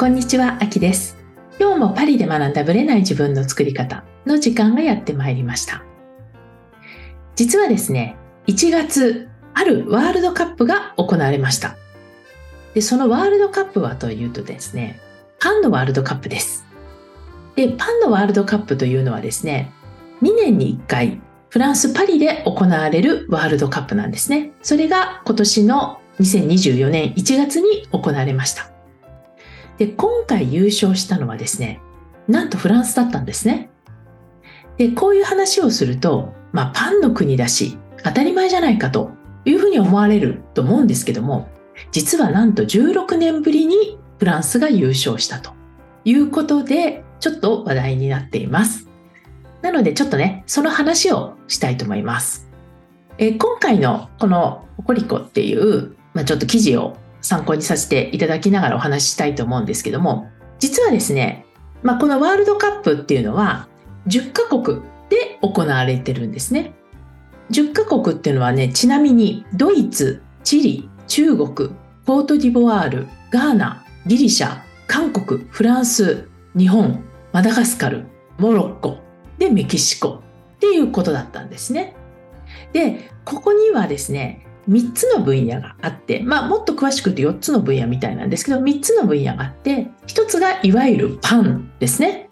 こんにちは、あきです。今日もパリで学んだブレない自分の作り方の時間がやってまいりました。実はですね、1月、あるワールドカップが行われました。で、そのワールドカップはというとですね、パンのワールドカップです。で、パンのワールドカップというのはですね、2年に1回、フランス・パリで行われるワールドカップなんですね。それが今年の2024年1月に行われました。で、今回優勝したのはですね、なんとフランスだったんですね。で、こういう話をすると、まあ、パンの国だし、当たり前じゃないかというふうに思われると思うんですけども、実はなんと16年ぶりにフランスが優勝したということで、ちょっと話題になっています。なのでちょっとね、その話をしたいと思います。え今回のこのコリコっていう、まあ、ちょっと記事を参考にさせていただきながらお話ししたいと思うんですけども、実はですね、まあ、このワールドカップっていうのは10カ国で行われてるんですね。10カ国っていうのはね、ちなみにドイツ、チリ、中国、ポートディボワール、ガーナ、ギリシャ、韓国、フランス、日本、マダガスカル、モロッコ、でメキシコっていうことだったんですね。で、ここにはですね、3つの分野があって、まあ、もっと詳しく言うと4つの分野みたいなんですけど、3つの分野があって、1つがいわゆるパンですね。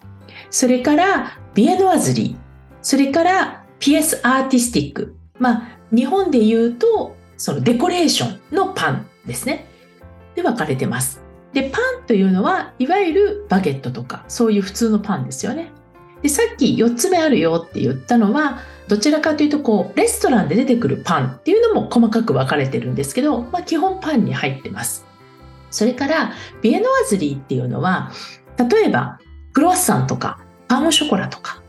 それからビエノワズリー、それからピエスアーティスティック。まあ、日本で言うと、そのデコレーションのパンですね。で分かれてます。で、パンというのは、いわゆるバゲットとか、そういう普通のパンですよね。で、さっき4つ目あるよって言ったのは、どちらかというと、こう、レストランで出てくるパンっていうのも細かく分かれてるんですけど、まあ、基本パンに入ってます。それから、ビエノワズリーっていうのは、例えば、クロワッサンとか、パンオショコラとか、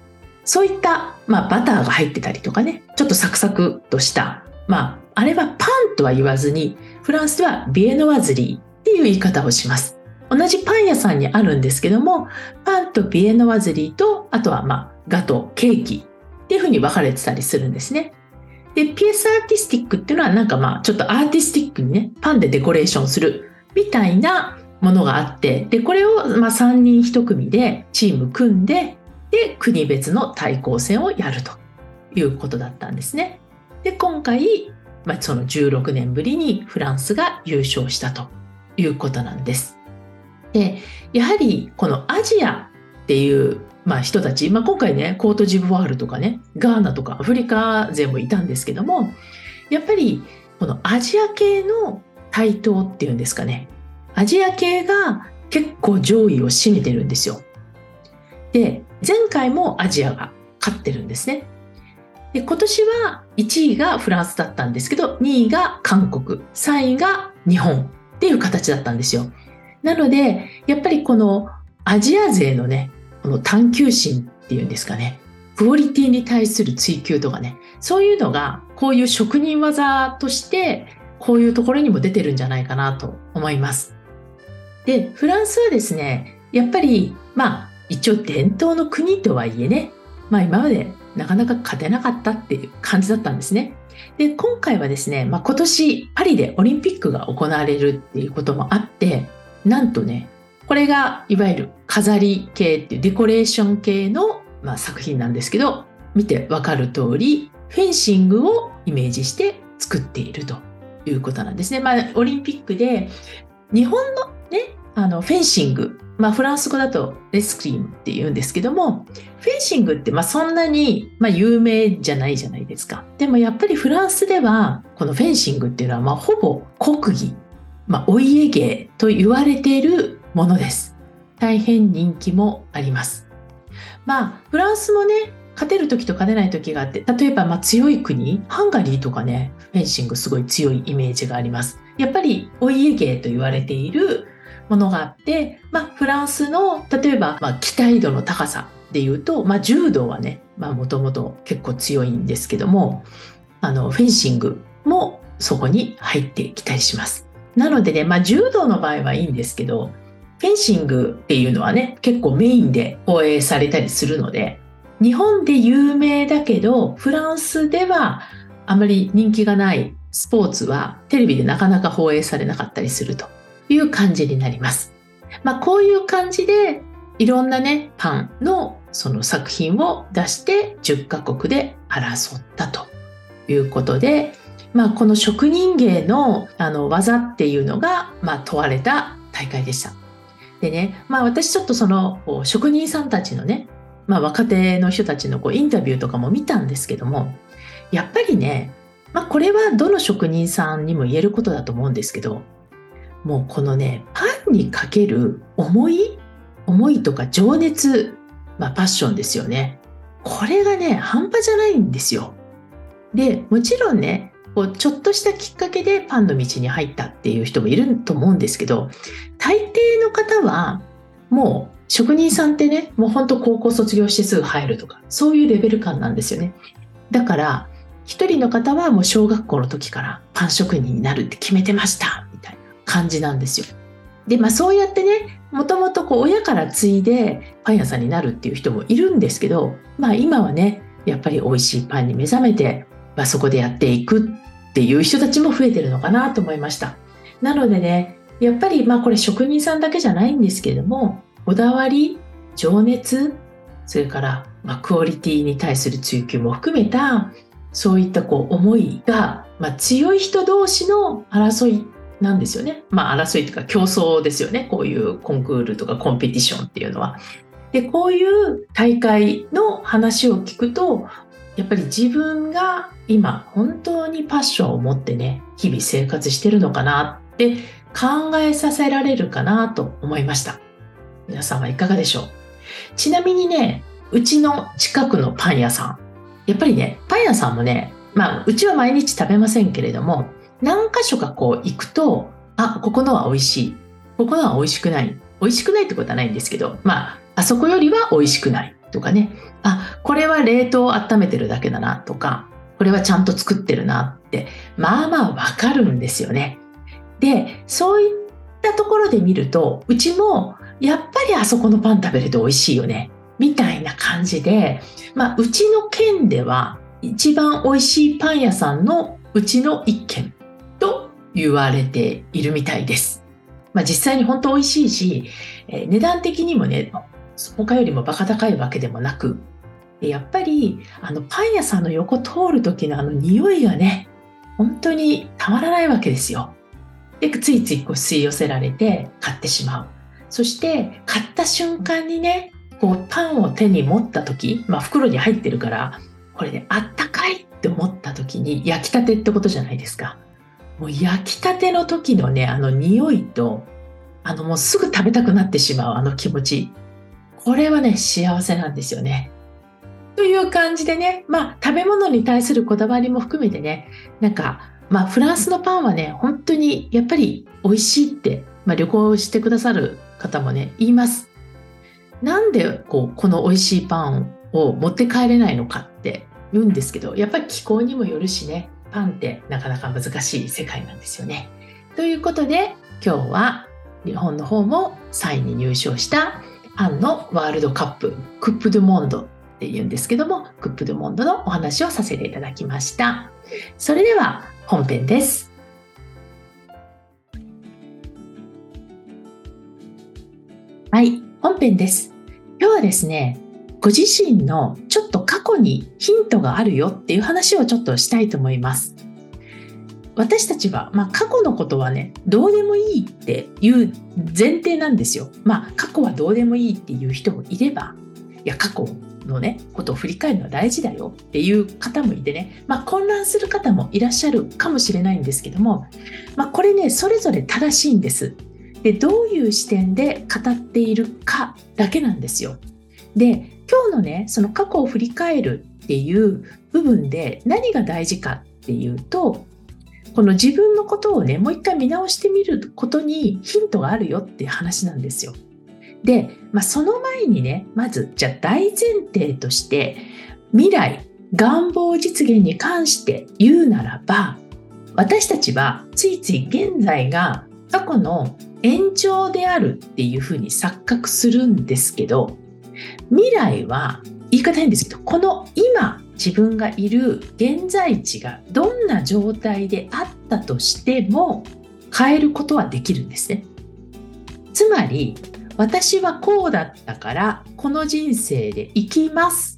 そういった、まあ、バターが入ってたりとかね、ちょっとサクサクとした、まあ、あれはパンとは言わずに、フランスではビエノワズリーっていう言い方をします。同じパン屋さんにあるんですけども、パンとビエノワズリーと、あとはまあガト、ケーキっていうふうに分かれてたりするんですね。で、ピエスアーティスティックっていうのはなんかまあちょっとアーティスティックにね、パンでデコレーションするみたいなものがあって、で、これをま3人1組でチーム組んで、で、国別の対抗戦をやるということだったんですね。で、今回、まあ、その16年ぶりにフランスが優勝したということなんです。でやはりこのアジアっていう、まあ、人たち、まあ、今回ねコートジボワールとかねガーナとかアフリカ勢もいたんですけどもやっぱりこのアジア系の台頭っていうんですかねアジア系が結構上位を占めてるんですよ。で前回もアジアが勝ってるんですね。で今年は1位がフランスだったんですけど2位が韓国3位が日本っていう形だったんですよ。なので、やっぱりこのアジア勢のね、この探求心っていうんですかね、クオリティに対する追求とかね、そういうのがこういう職人技としてこういうところにも出てるんじゃないかなと思います。で、フランスはですね、やっぱりまあ一応伝統の国とはいえね、まあ今までなかなか勝てなかったっていう感じだったんですね。で、今回はですね、まあ、今年パリでオリンピックが行われるっていうこともあって、なんとね、これがいわゆる飾り系っていうデコレーション系の、まあ、作品なんですけど、見てわかる通り、フェンシングをイメージして作っているということなんですね。まあ、オリンピックで日本のね、あのフェンシング、まあ、フランス語だとレスクリームって言うんですけども、フェンシングってまあそんなにま有名じゃないじゃないですか。でもやっぱりフランスでは、このフェンシングっていうのはまほぼ国技まあ、お家芸と言われているものです。大変人気もあります。まあ、フランスもね、勝てる時と勝てない時があって、例えばま強い国、ハンガリーとかね、フェンシングすごい強いイメージがあります。やっぱりお家芸と言われているものがあって、まあ、フランスの例えばま期待度の高さで言うと、まあ、柔道はね、もともと結構強いんですけども、あの、フェンシングもそこに入ってきたりします。なのでね、まあ、柔道の場合はいいんですけど、フェンシングっていうのはね、結構メインで放映されたりするので、日本で有名だけど、フランスではあまり人気がないスポーツはテレビでなかなか放映されなかったりするという感じになります。まあ、こういう感じでいろんなねパンのその作品を出して10カ国で争ったということで、まあ、この職人芸のあの技っていうのが、まあ、問われた大会でした。でね、まあ、私ちょっとその職人さんたちのね、まあ、若手の人たちのこうインタビューとかも見たんですけどもやっぱりね、まあ、これはどの職人さんにも言えることだと思うんですけどもうこのねパンにかける思い思いとか情熱、まあ、パッションですよねこれがね半端じゃないんですよ。でもちろんねこうちょっとしたきっかけでパンの道に入ったっていう人もいると思うんですけど大抵の方はもう職人さんってねもうほんと高校卒業してすぐ入るとかそういうレベル感なんですよね。だから一人の方はもう小学校の時からパン職人になるって決めてましたみたいな感じなんですよ。でまあそうやってねもともと親から継いでパン屋さんになるっていう人もいるんですけどまあ今はねやっぱり美味しいパンに目覚めてまあ、そこでやっていくっていう人たちも増えてるのかなと思いました。なのでね、やっぱりまあこれ職人さんだけじゃないんですけれども、こだわり、情熱、それからまあクオリティに対する追求も含めた、そういったこう思いが、まあ、強い人同士の争いなんですよね。まあ争いというか競争ですよね。こういうコンクールとかコンペティションっていうのは。で、こういう大会の話を聞くと、やっぱり自分が今本当にパッションを持ってね日々生活してるのかなって考えさせられるかなと思いました。皆さんはいかがでしょう？ちなみにねうちの近くのパン屋さん。やっぱりねパン屋さんもねまあうちは毎日食べませんけれども何箇所かこう行くとあここのは美味しい。ここのは美味しくない。美味しくないってことはないんですけどまああそこよりは美味しくない。とかねあこれは冷凍を温めてるだけだなとかこれはちゃんと作ってるなってまあまあわかるんですよね。でそういったところで見るとうちもやっぱりあそこのパン食べると美味しいよねみたいな感じで、まあ、うちの県では一番美味しいパン屋さんのうちの一軒と言われているみたいです。まあ、実際に本当美味しいし、えー、値段的にもね他よりもバカ高いわけでもなくやっぱりあのパン屋さんの横通る時のあの匂いがね本当にたまらないわけですよ。でついついこう吸い寄せられて買ってしまう。そして買った瞬間にねこうパンを手に持った時、まあ、袋に入ってるからこれねあったかいって思った時に焼きたてってことじゃないですか。もう焼きたての時のねあの匂いとあのもうすぐ食べたくなってしまうあの気持ちこれはね幸せなんですよね。という感じでね、まあ、食べ物に対するこだわりも含めてね、なんか、まあ、フランスのパンはね、本当にやっぱり美味しいって、まあ、旅行してくださる方もね、言います。なんでこうこの美味しいパンを持って帰れないのかって言うんですけど、やっぱり気候にもよるしね、パンってなかなか難しい世界なんですよね。ということで、今日は日本の方も3位に入賞したパンのワールドカップ、クップ・ドゥ・モンドっていうんですけども、クップ・ドゥ・モンドのお話をさせていただきました。それでは本編です。はい、本編です。今日はですね、ご自身のちょっと過去にヒントがあるよっていう話をちょっとしたいと思います。私たちは、まあ、過去のことはねどうでもいいっていう前提なんですよ。まあ過去はどうでもいいっていう人もいればいや過去のねことを振り返るのは大事だよっていう方もいてね、まあ、混乱する方もいらっしゃるかもしれないんですけども、まあ、これねそれぞれ正しいんです。でどういう視点で語っているかだけなんですよ。で今日のねその過去を振り返るっていう部分で何が大事かっていうとこの自分のことをねもう一回見直してみることにヒントがあるよっていう話なんですよ。で、まあ、その前にね、まず、じゃあ大前提として、未来、願望実現に関して言うならば、私たちはついつい現在が過去の延長であるっていうふうに錯覚するんですけど、未来は言い方変ですけど、この今自分がいる現在地がどんな状態であったとしても変えることはできるんですね。つまり私はこうだったからこの人生で生きます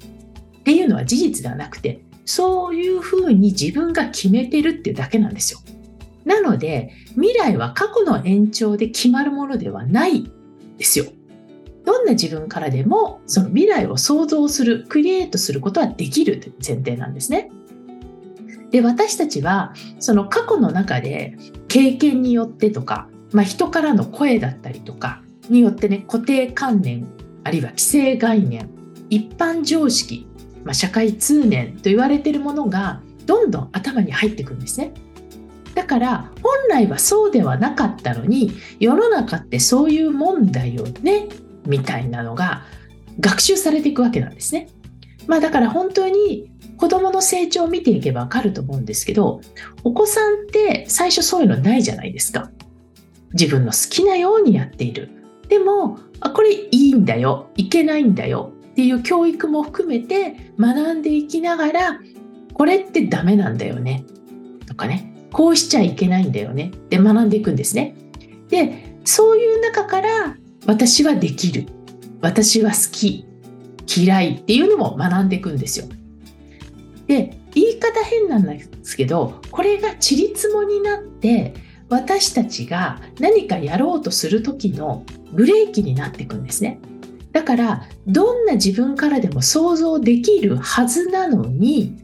っていうのは事実ではなくてそういうふうに自分が決めてるっていうだけなんですよ。なので未来は過去の延長で決まるものではないですよ。どんな自分からでもその未来を想像するクリエイトすることはできるという前提なんですね。で私たちはその過去の中で経験によってとか、まあ、人からの声だったりとかによってね固定観念あるいは既成概念一般常識、まあ、社会通念と言われているものがどんどん頭に入ってくるんですね。だから本来はそうではなかったのに世の中ってそういうもんだよねみたいなのが学習されていくわけなんですね。まあだから本当に子供の成長を見ていけばわかると思うんですけどお子さんって最初そういうのないじゃないですか。自分の好きなようにやっている。でもあこれいいんだよいけないんだよっていう教育も含めて学んでいきながらこれってダメなんだよねとかねこうしちゃいけないんだよねって学んでいくんですね。でそういう中から私はできる私は好き嫌いっていうのも学んでいくんですよ。で言い方変なんですけどこれがちりつもになって私たちが何かやろうとする時のブレーキになっていくんですね。だからどんな自分からでも想像できるはずなのに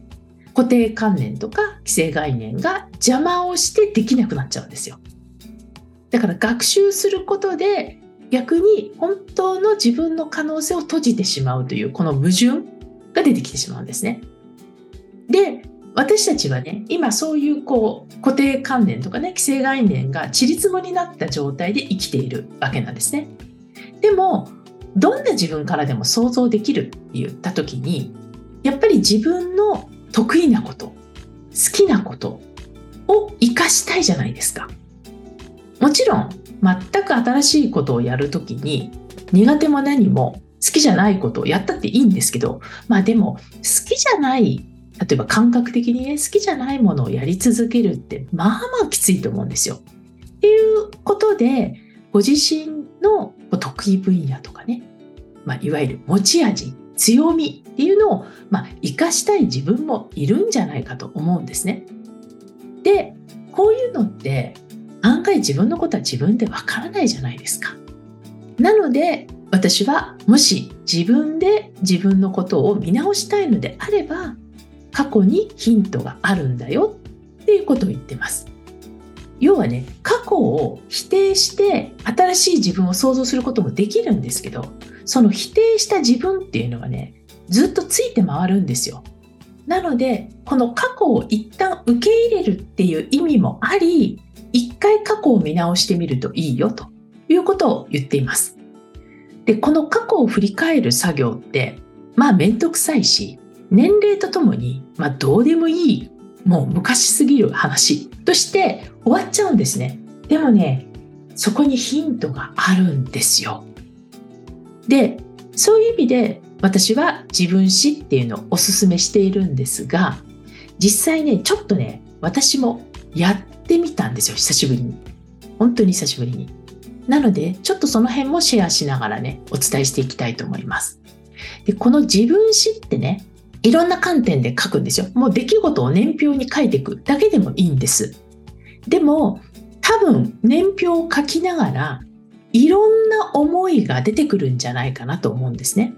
固定観念とか既成概念が邪魔をしてできなくなっちゃうんですよ。だから学習することで逆に本当の自分の可能性を閉じてしまうというこの矛盾が出てきてしまうんですね。で私たちはね今そういうこう固定観念とかね既成概念がちりつもになった状態で生きているわけなんですね。でもどんな自分からでも想像できるって言った時にやっぱり自分の得意なこと好きなことを生かしたいじゃないですか。もちろん全く新しいことをやるときに苦手も何も好きじゃないことをやったっていいんですけどまあでも好きじゃない例えば感覚的にね好きじゃないものをやり続けるってまあまあきついと思うんですよ。っていうことでご自身の得意分野とかね、まあ、いわゆる持ち味強みっていうのを、まあ、生かしたい自分もいるんじゃないかと思うんですね。でこういうのって案外自分のことは自分でわからないじゃないですか。なので私はもし自分で自分のことを見直したいのであれば過去にヒントがあるんだよっていうことを言ってます。要はね過去を否定して新しい自分を想像することもできるんですけどその否定した自分っていうのはねずっとついて回るんですよ。なのでこの過去を一旦受け入れるっていう意味もあり一回過去を見直してみるといいよということを言っています。でこの過去を振り返る作業ってまあ面倒くさいし年齢とともに、まあ、どうでもいいもう昔すぎる話として終わっちゃうんですね。でもねそこにヒントがあるんですよ。でそういう意味で私は自分史っていうのをおすすめしているんですが実際ねちょっとね私もやってみたんですよ久しぶりに。本当に久しぶりに。なのでちょっとその辺もシェアしながらねお伝えしていきたいと思います。でこの自分史ってねいろんな観点で書くんですよ。もう出来事を年表に書いていくだけでもいいんです。でも多分年表を書きながらいろんな思いが出てくるんじゃないかなと思うんですね。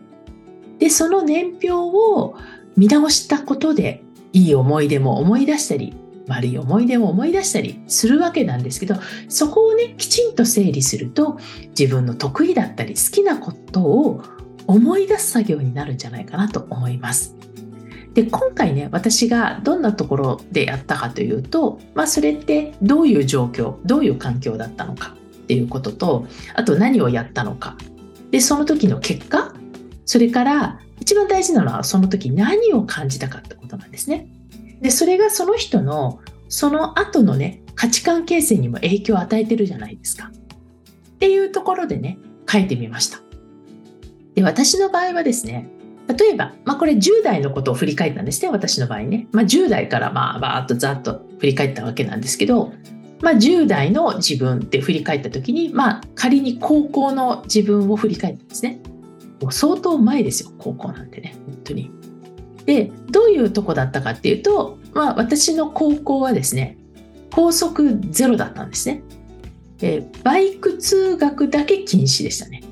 でその年表を見直したことでいい思い出も思い出したり悪い思い出を思い出したりするわけなんですけどそこをねきちんと整理すると自分の得意だったり好きなことを思い出す作業になるんじゃないかなと思います。で今回ね私がどんなところでやったかというと、まあ、それってどういう状況どういう環境だったのかっていうこととあと何をやったのかでその時の結果それから一番大事なのはその時何を感じたかってことなんですね。でそれがその人のその後のね価値観形成にも影響を与えてるじゃないですか。っていうところでね書いてみました。で私の場合はですね例えば、まあ、これ10代のことを振り返ったんですね私の場合ね、まあ、10代からまあバーッとざっと振り返ったわけなんですけどまあ、10代の自分って振り返った時に、まあ、仮に高校の自分を振り返ってですねもう相当前ですよ高校なんてね本当に。でどういうとこだったかっていうと、まあ、私の高校はですね高速ゼロだったんですね。えバイク通学だけ禁止でしたね。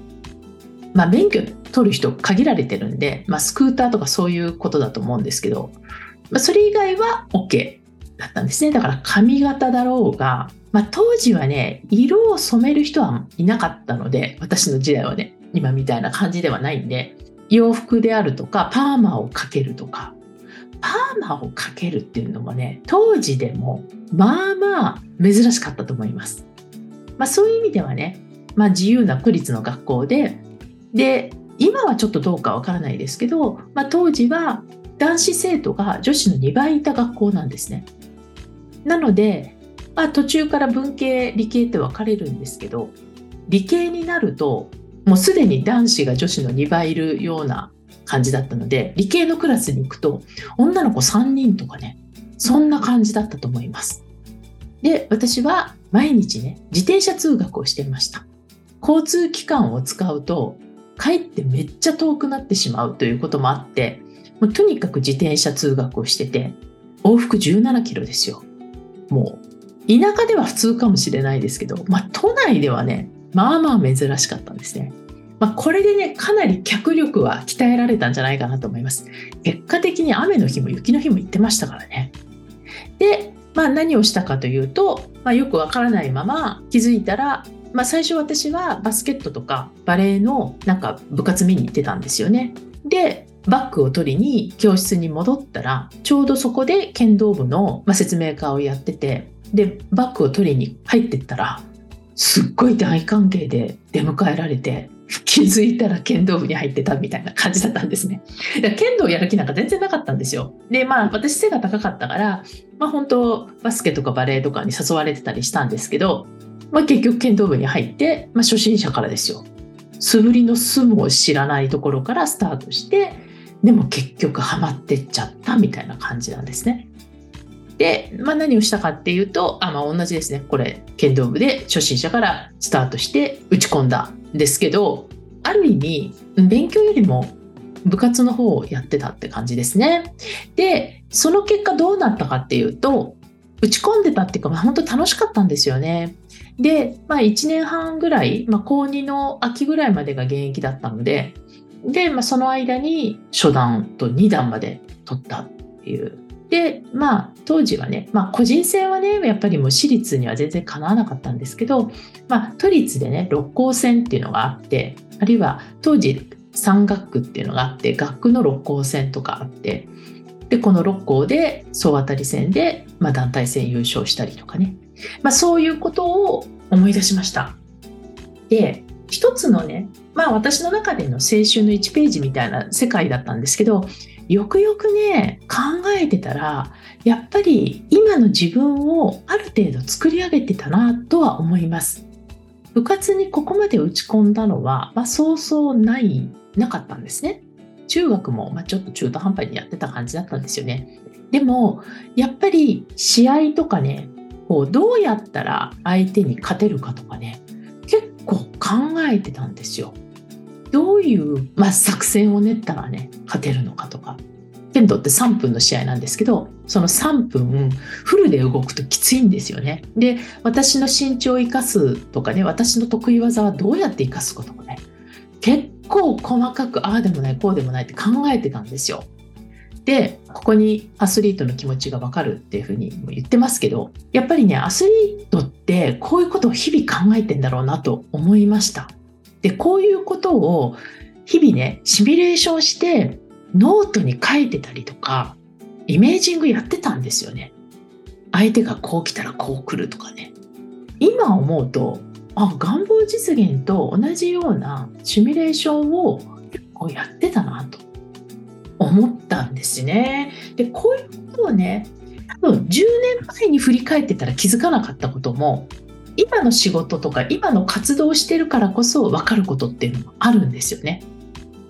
まあ、免許取る人限られてるんで、まあ、スクーターとかそういうことだと思うんですけど、まあ、それ以外は OK だったんですね。だから髪型だろうが、まあ、当時はね、色を染める人はいなかったので、私の時代はね、今みたいな感じではないんで、洋服であるとか、パーマをかけるとか、パーマをかけるっていうのもね、当時でも、まあまあ珍しかったと思います。まあ、そういう意味ではね、まあ、自由な区立の学校で、で、今はちょっとどうかわからないですけど、まあ、当時は男子生徒が女子の2倍いた学校なんですね。なので、まあ、途中から文系理系って分かれるんですけど理系になるともうすでに男子が女子の2倍いるような感じだったので理系のクラスに行くと女の子3人とかねそんな感じだったと思います。で私は毎日ね自転車通学をしていました。交通機関を使うと帰ってめっちゃ遠くなってしまうということもあってもうとにかく自転車通学をしてて往復17キロですよ。もう田舎では普通かもしれないですけど、まあ、都内ではねまあまあ珍しかったんですね。まあ、これでねかなり脚力は鍛えられたんじゃないかなと思います。結果的に雨の日も雪の日も行ってましたからね。で、まあ、何をしたかというと、まあ、よくわからないまま気づいたら、まあ、最初私はバスケットとかバレーのなんか部活見に行ってたんですよね。でバッグを取りに教室に戻ったらちょうどそこで剣道部の説明会をやっててでバッグを取りに入ってったらすっごい大歓迎で出迎えられて気づいたら剣道部に入ってたみたいな感じだったんですね。剣道やる気なんか全然なかったんですよ。で、まあ私背が高かったから、まあ本当バスケとかバレーとかに誘われてたりしたんですけど、まあ結局剣道部に入って、まあ初心者からですよ。素振りの素も知らないところからスタートして、でも結局ハマってっちゃったみたいな感じなんですね。で、まあ、何をしたかっていうと、あまあ、同じですね。これ、剣道部で初心者からスタートして打ち込んだんですけど、ある意味、勉強よりも部活の方をやってたって感じですね。で、その結果どうなったかっていうと、打ち込んでたっていうか、まあ、本当楽しかったんですよね。で、まあ、1年半ぐらい、まあ、高2の秋ぐらいまでが現役だったので、で、まあ、その間に初段と2段まで取ったっていうで、まあ、当時はね、まあ、個人戦はね、やっぱりもう私立には全然かなわなかったんですけど、まあ、都立でね、六甲戦っていうのがあって、あるいは当時、山学区っていうのがあって、学区の六甲戦とかあって、で、この六甲で総当たり戦で、まあ、団体戦優勝したりとかね、まあ、そういうことを思い出しました。で、一つのね、まあ私の中での青春の1ページみたいな世界だったんですけど、よくよくね考えてたらやっぱり今の自分をある程度作り上げてたなとは思います。部活にここまで打ち込んだのは、まあ、そうそうないなかったんですね。中学も、まあ、ちょっと中途半端にやってた感じだったんですよね。でもやっぱり試合とかねこうどうやったら相手に勝てるかとかね結構考えてたんですよ。どういう、まあ、作戦を練ったらね勝てるのかとか。剣道って3分の試合なんですけどその3分フルで動くときついんですよね。で私の身長を生かすとかね私の得意技はどうやって生かすこともね結構細かくああでもないこうでもないって考えてたんですよ。でここにアスリートの気持ちが分かるっていうふうに言ってますけどやっぱりねアスリートってこういうことを日々考えてんだろうなと思いました。で、こういうことを日々ね、シミュレーションしてノートに書いてたりとか、イメージングやってたんですよね。相手がこう来たらこう来るとかね。今思うと、あ、願望実現と同じようなシミュレーションを結構やってたなと思ったんですね。で、こういうことをね、多分10年前に振り返ってたら気づかなかったことも今の仕事とか今の活動をしてるからこそ分かることっていうのもあるんですよね。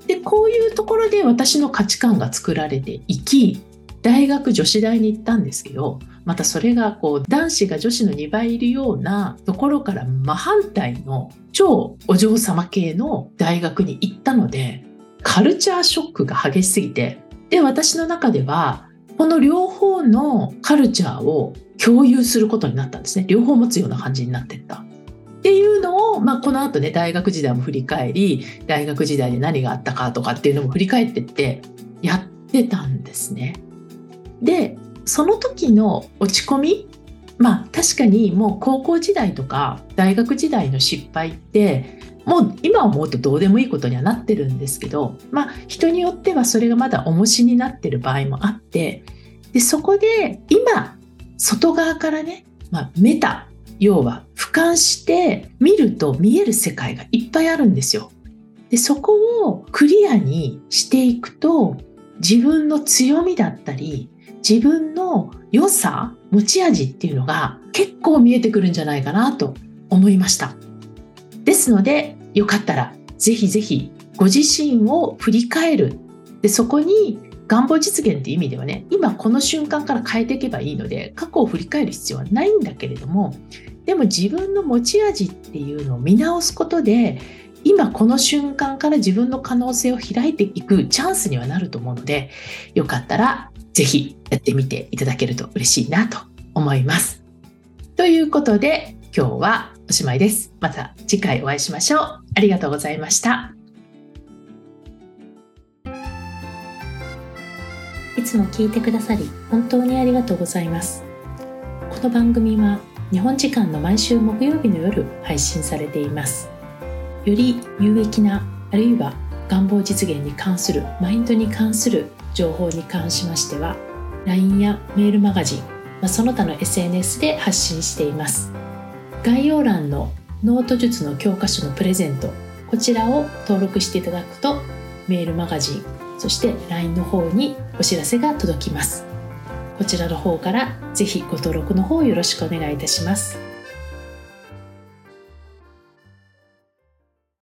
でこういうところで私の価値観が作られていき大学女子大に行ったんですけどまたそれがこう男子が女子の2倍いるようなところから真反対の超お嬢様系の大学に行ったのでカルチャーショックが激しすぎてで私の中ではこの両方のカルチャーを共有することになったんですね両方持つような感じになってったっていうのを、まあ、この後ね大学時代も振り返り大学時代で何があったかとかっていうのも振り返ってってやってたんですね。でその時の落ち込みまあ確かにもう高校時代とか大学時代の失敗ってもう今思うとどうでもいいことにはなってるんですけどまあ人によってはそれがまだ重しになってる場合もあってでそこで今外側からね、まあ、メタ要は俯瞰して見ると見える世界がいっぱいあるんですよ。でそこをクリアにしていくと自分の強みだったり自分の良さ持ち味っていうのが結構見えてくるんじゃないかなと思いましたですのでよかったらぜひぜひご自身を振り返るでそこに願望実現っていう意味ではね今この瞬間から変えていけばいいので過去を振り返る必要はないんだけれどもでも自分の持ち味っていうのを見直すことで今この瞬間から自分の可能性を開いていくチャンスにはなると思うのでよかったらぜひやってみていただけると嬉しいなと思います。ということで今日はおしまいです。また次回お会いしましょう。ありがとうございました。いつも聞いてくださり本当にありがとうございます。この番組は日本時間の毎週木曜日の夜配信されています。より有益なあるいは願望実現に関するマインドに関する情報に関しましては LINE やメールマガジン、まあ、その他の SNS で発信しています概要欄のノート術の教科書のプレゼントこちらを登録していただくとメールマガジンそして LINE の方にお知らせが届きます。こちらの方からぜひご登録の方よろしくお願いいたします。